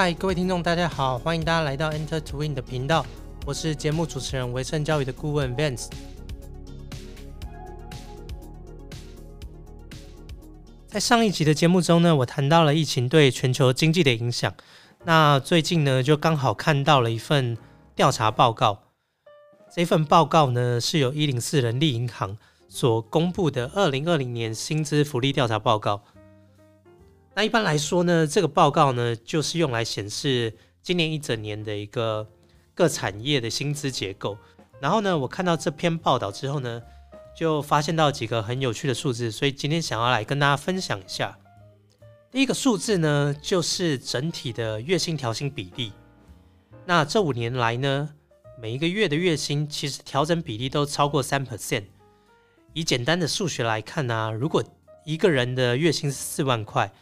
嗨，各位听众，大家好，欢迎大家来到 Enter Twin 的频道，我是节目主持人维盛教育的顾问 Vance。在上一集的节目中呢，我谈到了疫情对全球经济的影响。那最近呢，就刚好看到了一份调查报告。这份报告呢，是由一零四人力银行所公布的二零二零年薪资福利调查报告。那一般来说呢，这个报告呢，就是用来显示今年一整年的一个各产业的薪资结构。然后呢，我看到这篇报道之后呢，就发现到几个很有趣的数字，所以今天想要来跟大家分享一下。第一个数字呢，就是整体的月薪调薪比例。那这五年来呢，每一个月的月薪其实调整比例都超过三 percent。以简单的数学来看呢，如果一个人的月薪是四万块，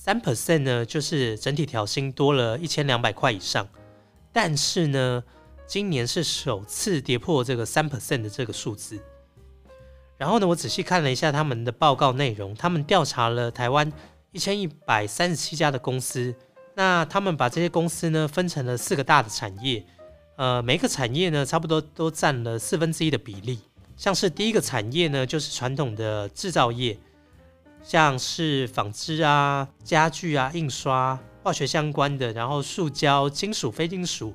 三 percent 呢就是整体调薪多了一千两百块以上。但是呢，今年是首次跌破这个三 percent 的这个数字。然后呢，我仔细看了一下他们的报告内容，他们调查了台湾。一千一百三十七家的公司，那他们把这些公司呢分成了四个大的产业，呃，每个产业呢差不多都占了四分之一的比例。像是第一个产业呢，就是传统的制造业，像是纺织啊、家具啊、印刷、化学相关的，然后塑胶、金属、非金属、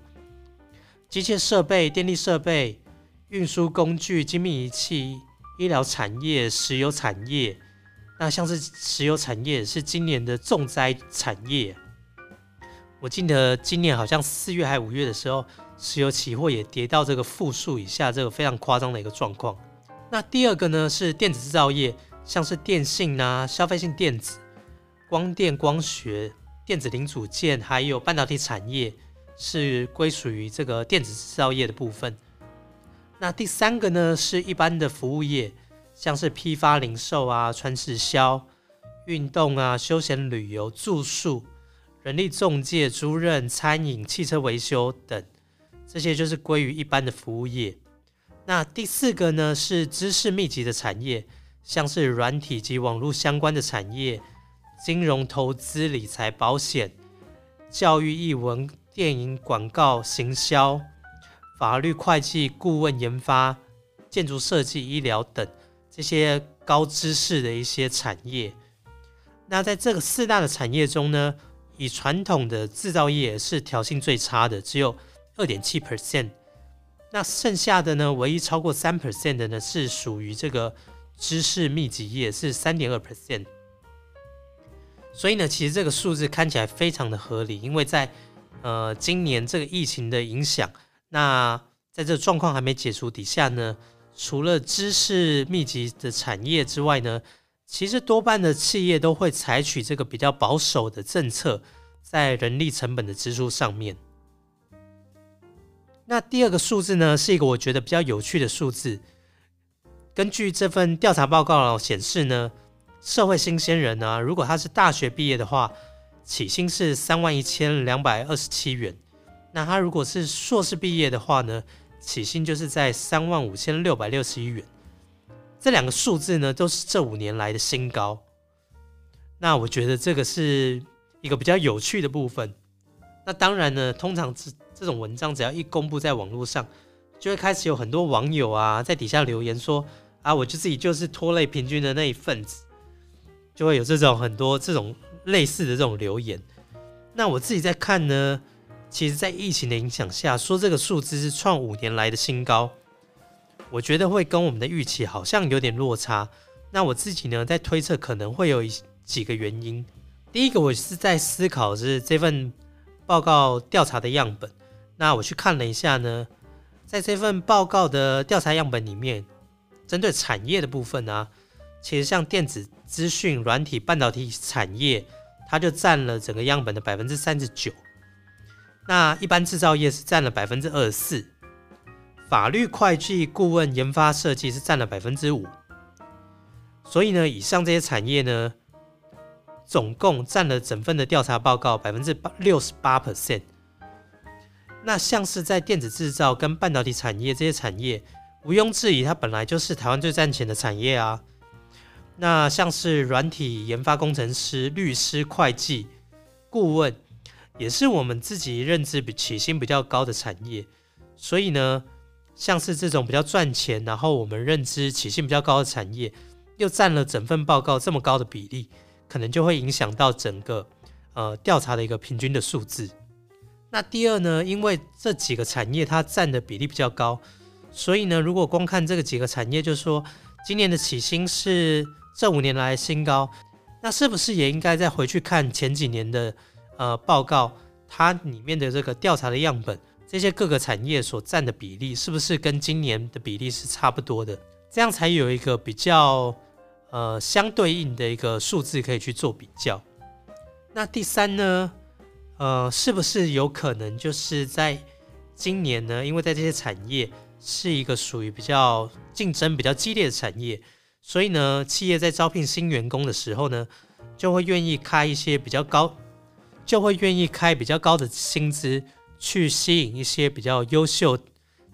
机械设备、电力设备、运输工具、精密仪器、医疗产业、石油产业。那像是石油产业是今年的重灾产业，我记得今年好像四月还五月的时候，石油期货也跌到这个负数以下，这个非常夸张的一个状况。那第二个呢是电子制造业，像是电信啊、消费性电子、光电光学、电子零组件，还有半导体产业是归属于这个电子制造业的部分。那第三个呢是一般的服务业。像是批发零售啊、传直销、运动啊、休闲旅游、住宿、人力中介、租赁、餐饮、汽车维修等，这些就是归于一般的服务业。那第四个呢是知识密集的产业，像是软体及网络相关的产业、金融投资理财保险、教育译文、电影广告行销、法律会计顾问研发、建筑设计医疗等。这些高知识的一些产业，那在这个四大的产业中呢，以传统的制造业是调性最差的，只有二点七 percent。那剩下的呢，唯一超过三 percent 的呢，是属于这个知识密集业，是三点二 percent。所以呢，其实这个数字看起来非常的合理，因为在呃今年这个疫情的影响，那在这状况还没解除底下呢。除了知识密集的产业之外呢，其实多半的企业都会采取这个比较保守的政策，在人力成本的支出上面。那第二个数字呢，是一个我觉得比较有趣的数字。根据这份调查报告显示呢，社会新鲜人呢，如果他是大学毕业的话，起薪是三万一千两百二十七元。那他如果是硕士毕业的话呢？起薪就是在三万五千六百六十一元，这两个数字呢都是这五年来的新高。那我觉得这个是一个比较有趣的部分。那当然呢，通常这这种文章只要一公布在网络上，就会开始有很多网友啊在底下留言说啊，我就自己就是拖累平均的那一份子，就会有这种很多这种类似的这种留言。那我自己在看呢。其实，在疫情的影响下，说这个数字是创五年来的新高，我觉得会跟我们的预期好像有点落差。那我自己呢，在推测可能会有几个原因。第一个，我是在思考是这份报告调查的样本。那我去看了一下呢，在这份报告的调查样本里面，针对产业的部分呢，其实像电子、资讯、软体、半导体产业，它就占了整个样本的百分之三十九。那一般制造业是占了百分之二十四，法律、会计、顾问、研发、设计是占了百分之五，所以呢，以上这些产业呢，总共占了整份的调查报告百分之八六十八 percent。那像是在电子制造跟半导体产业这些产业，毋庸置疑，它本来就是台湾最赚钱的产业啊。那像是软体研发工程师、律师、会计、顾问。也是我们自己认知比起薪比较高的产业。所以呢，像是这种比较赚钱，然后我们认知起薪比较高的产业，又占了整份报告这么高的比例，可能就会影响到整个呃调查的一个平均的数字。那第二呢，因为这几个产业它占的比例比较高，所以呢，如果光看这个几个产业，就是说今年的起薪是这五年来新高，那是不是也应该再回去看前几年的呃报告，它里面的这个调查的样本，这些各个产业所占的比例，是不是跟今年的比例是差不多的？这样才有一个比较呃相对应的一个数字可以去做比较。那第三呢？呃，是不是有可能就是在今年呢？因为在这些产业是一个属于比较竞争比较激烈的产业，所以呢，企业在招聘新员工的时候呢，就会愿意开一些比较高，就会愿意开比较高的薪资，去吸引一些比较优秀、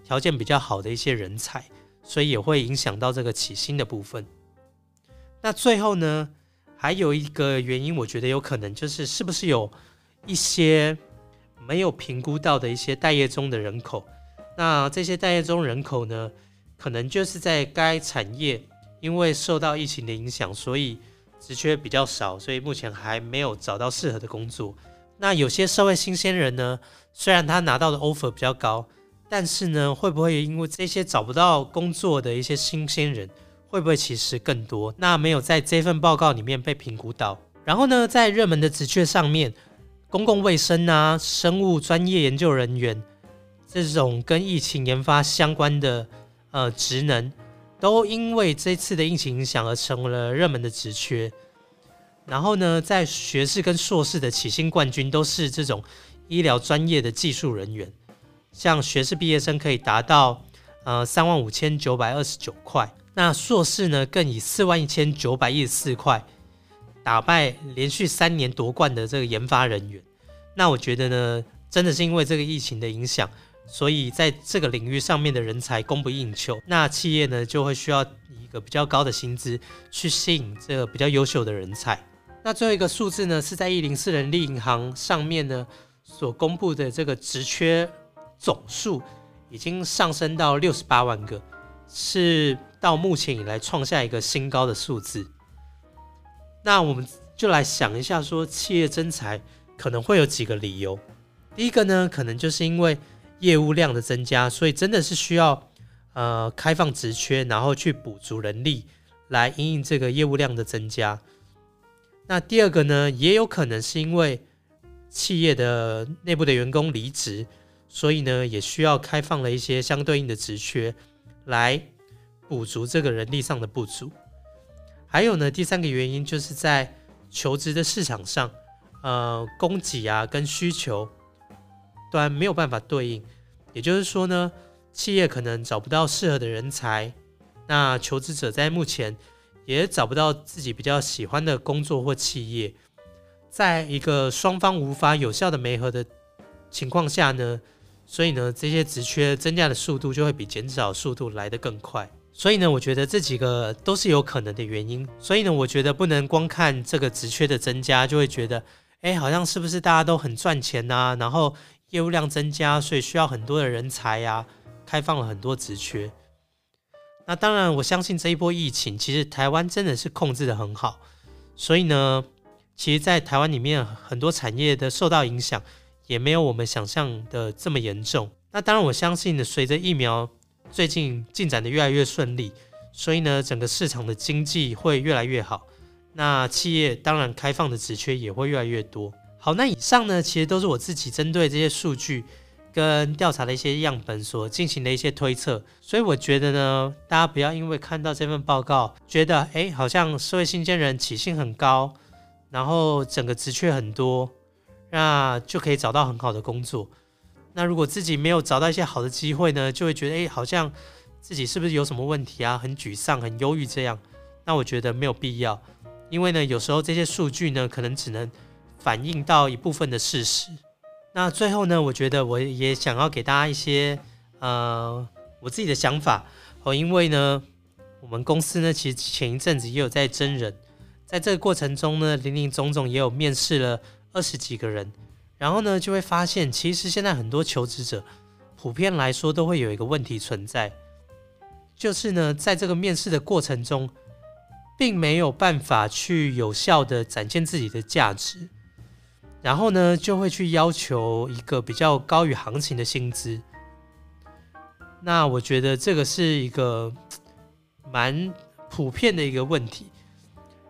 条件比较好的一些人才，所以也会影响到这个起薪的部分。那最后呢，还有一个原因，我觉得有可能就是是不是有。一些没有评估到的一些待业中的人口，那这些待业中人口呢，可能就是在该产业因为受到疫情的影响，所以职缺比较少，所以目前还没有找到适合的工作。那有些社会新鲜人呢，虽然他拿到的 offer 比较高，但是呢，会不会因为这些找不到工作的一些新鲜人，会不会其实更多？那没有在这份报告里面被评估到。然后呢，在热门的职缺上面。公共卫生啊，生物专业研究人员这种跟疫情研发相关的呃职能，都因为这次的疫情影响而成为了热门的职缺。然后呢，在学士跟硕士的起薪冠军都是这种医疗专业的技术人员，像学士毕业生可以达到呃三万五千九百二十九块，那硕士呢更以四万一千九百一十四块。打败连续三年夺冠的这个研发人员，那我觉得呢，真的是因为这个疫情的影响，所以在这个领域上面的人才供不应求，那企业呢就会需要一个比较高的薪资去吸引这个比较优秀的人才。那最后一个数字呢，是在一零四人力银行上面呢所公布的这个职缺总数已经上升到六十八万个，是到目前以来创下一个新高的数字。那我们就来想一下，说企业增才可能会有几个理由。第一个呢，可能就是因为业务量的增加，所以真的是需要呃开放职缺，然后去补足人力来应应这个业务量的增加。那第二个呢，也有可能是因为企业的内部的员工离职，所以呢也需要开放了一些相对应的职缺来补足这个人力上的不足。还有呢，第三个原因就是在求职的市场上，呃，供给啊跟需求端没有办法对应，也就是说呢，企业可能找不到适合的人才，那求职者在目前也找不到自己比较喜欢的工作或企业，在一个双方无法有效的媒合的情况下呢，所以呢，这些职缺增加的速度就会比减少速度来得更快。所以呢，我觉得这几个都是有可能的原因。所以呢，我觉得不能光看这个职缺的增加，就会觉得，哎，好像是不是大家都很赚钱呐？然后业务量增加，所以需要很多的人才呀，开放了很多职缺。那当然，我相信这一波疫情，其实台湾真的是控制的很好。所以呢，其实，在台湾里面很多产业的受到影响，也没有我们想象的这么严重。那当然，我相信呢，随着疫苗。最近进展的越来越顺利，所以呢，整个市场的经济会越来越好。那企业当然开放的职缺也会越来越多。好，那以上呢，其实都是我自己针对这些数据跟调查的一些样本所进行的一些推测。所以我觉得呢，大家不要因为看到这份报告，觉得哎，好像社会新鲜人起薪很高，然后整个职缺很多，那就可以找到很好的工作。那如果自己没有找到一些好的机会呢，就会觉得哎，好像自己是不是有什么问题啊？很沮丧、很忧郁这样。那我觉得没有必要，因为呢，有时候这些数据呢，可能只能反映到一部分的事实。那最后呢，我觉得我也想要给大家一些呃我自己的想法哦，因为呢，我们公司呢，其实前一阵子也有在征人，在这个过程中呢，林林总总也有面试了二十几个人。然后呢，就会发现其实现在很多求职者普遍来说都会有一个问题存在，就是呢，在这个面试的过程中，并没有办法去有效的展现自己的价值，然后呢，就会去要求一个比较高于行情的薪资。那我觉得这个是一个 蛮普遍的一个问题。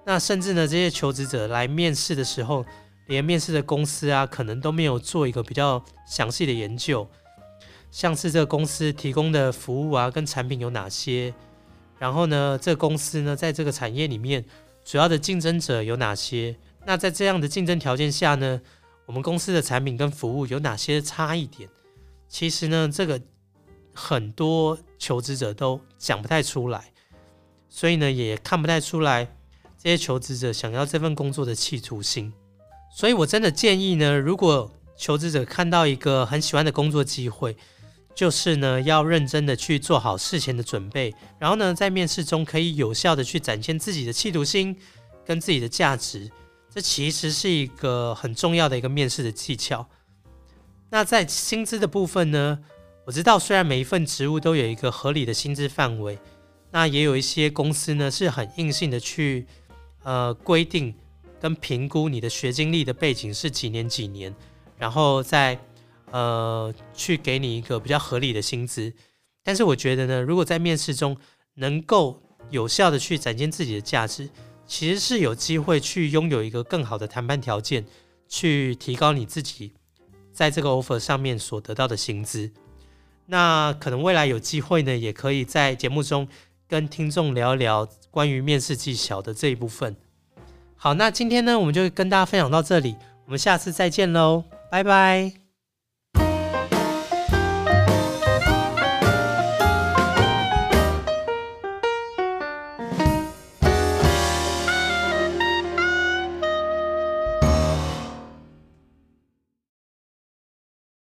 那甚至呢，这些求职者来面试的时候，连面试的公司啊，可能都没有做一个比较详细的研究，像是这个公司提供的服务啊，跟产品有哪些，然后呢，这公司呢，在这个产业里面主要的竞争者有哪些？那在这样的竞争条件下呢，我们公司的产品跟服务有哪些差异点？其实呢，这个。很多求职者都讲不太出来，所以呢，也看不太出来这些求职者想要这份工作的企图心。所以我真的建议呢，如果求职者看到一个很喜欢的工作机会，就是呢，要认真的去做好事前的准备，然后呢，在面试中可以有效的去展现自己的企图心跟自己的价值。这其实是一个很重要的一个面试的技巧。那在薪资的部分呢？我知道，虽然每一份职务都有一个合理的薪资范围，那也有一些公司呢是很硬性的去呃规定跟评估你的学经历的背景是几年几年，然后再呃去给你一个比较合理的薪资。但是我觉得呢，如果在面试中能够有效的去展现自己的价值，其实是有机会去拥有一个更好的谈判条件，去提高你自己在这个 offer 上面所得到的薪资。那可能未来有机会呢，也可以在节目中跟听众聊一聊关于面试技巧的这一部分。好，那今天呢，我们就跟大家分享到这里，我们下次再见喽，拜拜。